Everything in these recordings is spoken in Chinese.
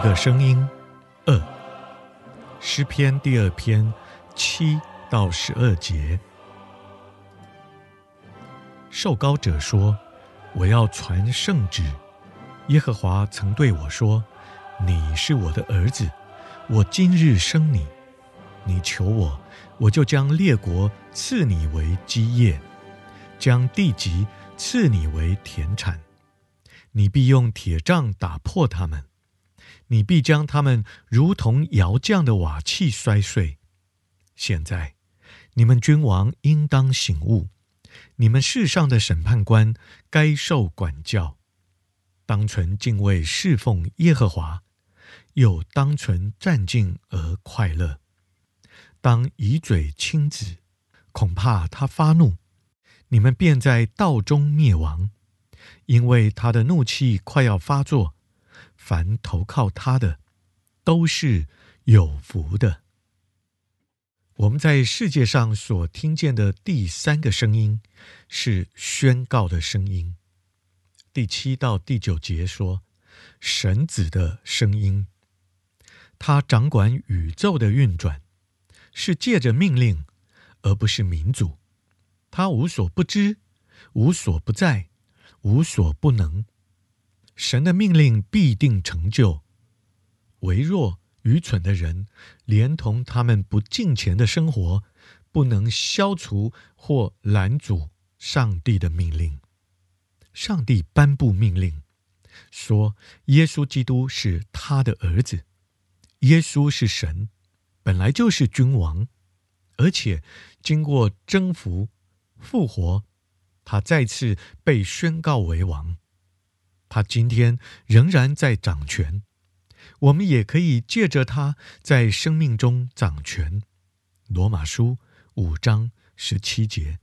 一个声音，二，诗篇第二篇七到十二节。受膏者说：“我要传圣旨。耶和华曾对我说：‘你是我的儿子，我今日生你。你求我，我就将列国赐你为基业，将地极赐你为田产。你必用铁杖打破他们，你必将他们如同窑匠的瓦器摔碎。现在，你们君王应当醒悟。”你们世上的审判官该受管教，当存敬畏侍奉耶和华，又当存战兢而快乐。当以嘴亲子，恐怕他发怒，你们便在道中灭亡，因为他的怒气快要发作。凡投靠他的，都是有福的。我们在世界上所听见的第三个声音是宣告的声音。第七到第九节说，神子的声音，他掌管宇宙的运转，是借着命令，而不是民主。他无所不知，无所不在，无所不能。神的命令必定成就。微弱。愚蠢的人，连同他们不敬虔的生活，不能消除或拦阻上帝的命令。上帝颁布命令，说耶稣基督是他的儿子。耶稣是神，本来就是君王，而且经过征服、复活，他再次被宣告为王。他今天仍然在掌权。我们也可以借着他在生命中掌权。罗马书五章十七节，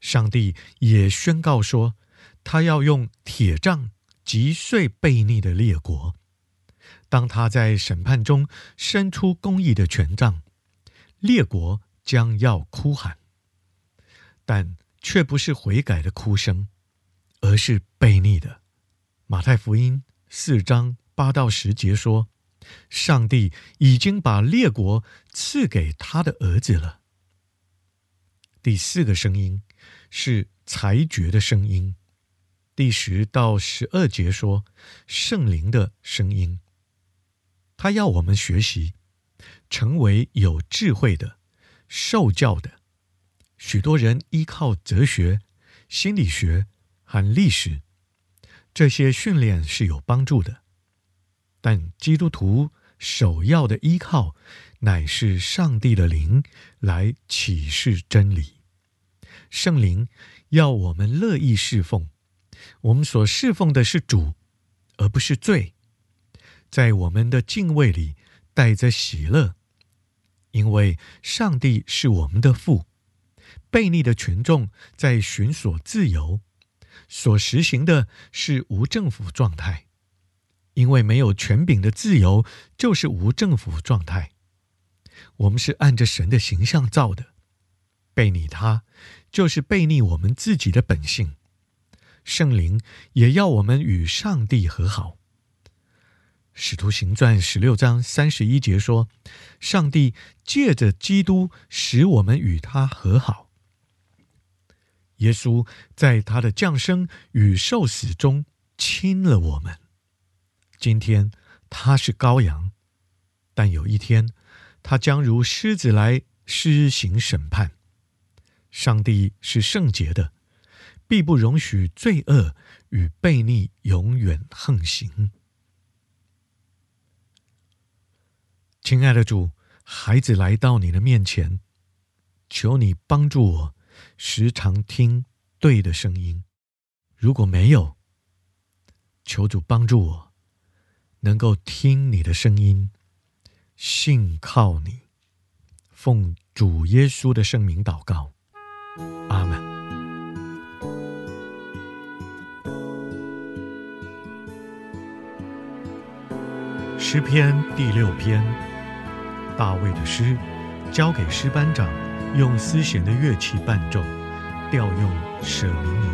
上帝也宣告说，他要用铁杖击碎悖逆的列国。当他在审判中伸出公义的权杖，列国将要哭喊，但却不是悔改的哭声，而是悖逆的。马太福音四章。八到十节说，上帝已经把列国赐给他的儿子了。第四个声音是裁决的声音。第十到十二节说，圣灵的声音，他要我们学习，成为有智慧的、受教的。许多人依靠哲学、心理学和历史，这些训练是有帮助的。但基督徒首要的依靠，乃是上帝的灵来启示真理。圣灵要我们乐意侍奉，我们所侍奉的是主，而不是罪。在我们的敬畏里带着喜乐，因为上帝是我们的父。悖逆的群众在寻索自由，所实行的是无政府状态。因为没有权柄的自由，就是无政府状态。我们是按着神的形象造的，悖逆他，就是悖逆我们自己的本性。圣灵也要我们与上帝和好。使徒行传十六章三十一节说：“上帝借着基督使我们与他和好。”耶稣在他的降生与受死中亲了我们。今天他是羔羊，但有一天他将如狮子来施行审判。上帝是圣洁的，必不容许罪恶与悖逆永远横行。亲爱的主，孩子来到你的面前，求你帮助我，时常听对的声音。如果没有，求主帮助我。能够听你的声音，信靠你，奉主耶稣的圣名祷告，阿门。诗篇第六篇，大卫的诗，交给诗班长，用丝弦的乐器伴奏，调用舍米尼。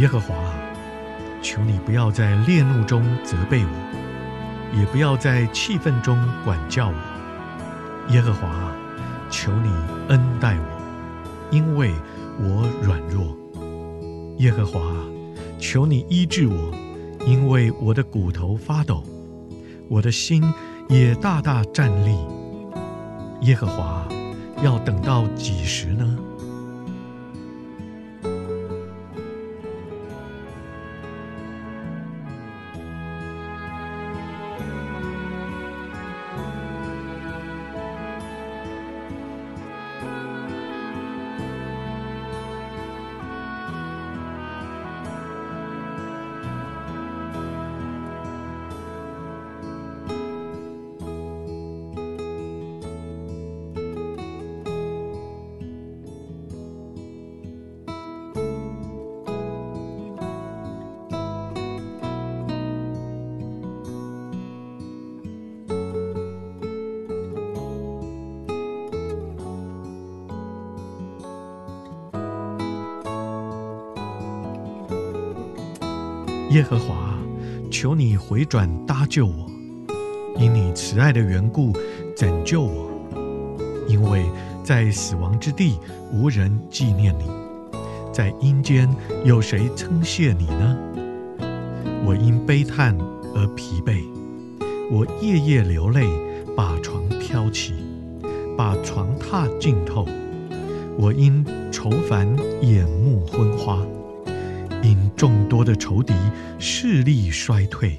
耶和华啊，求你不要在烈怒中责备我，也不要在气愤中管教我。耶和华啊，求你恩待我，因为我软弱。耶和华啊，求你医治我，因为我的骨头发抖，我的心也大大战栗。耶和华，要等到几时呢？耶和华，求你回转搭救我，因你慈爱的缘故拯救我。因为在死亡之地无人纪念你，在阴间有谁称谢你呢？我因悲叹而疲惫，我夜夜流泪，把床挑起，把床榻浸透。我因愁烦眼目昏花。众多的仇敌势力衰退。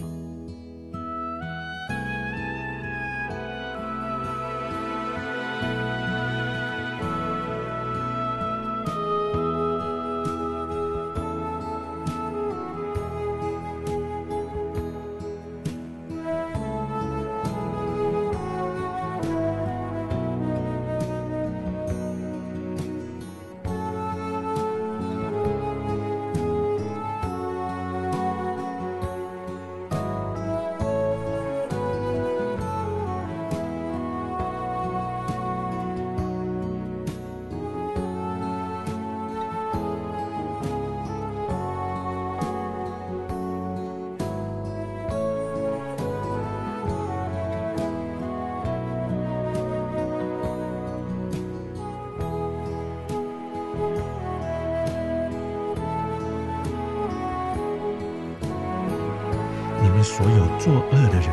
们所有作恶的人，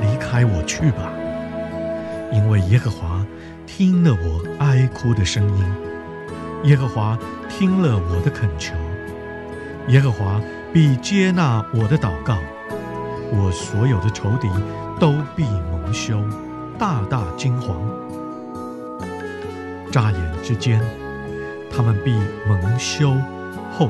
离开我去吧！因为耶和华听了我哀哭的声音，耶和华听了我的恳求，耶和华必接纳我的祷告。我所有的仇敌都必蒙羞，大大惊惶。眨眼之间，他们必蒙羞后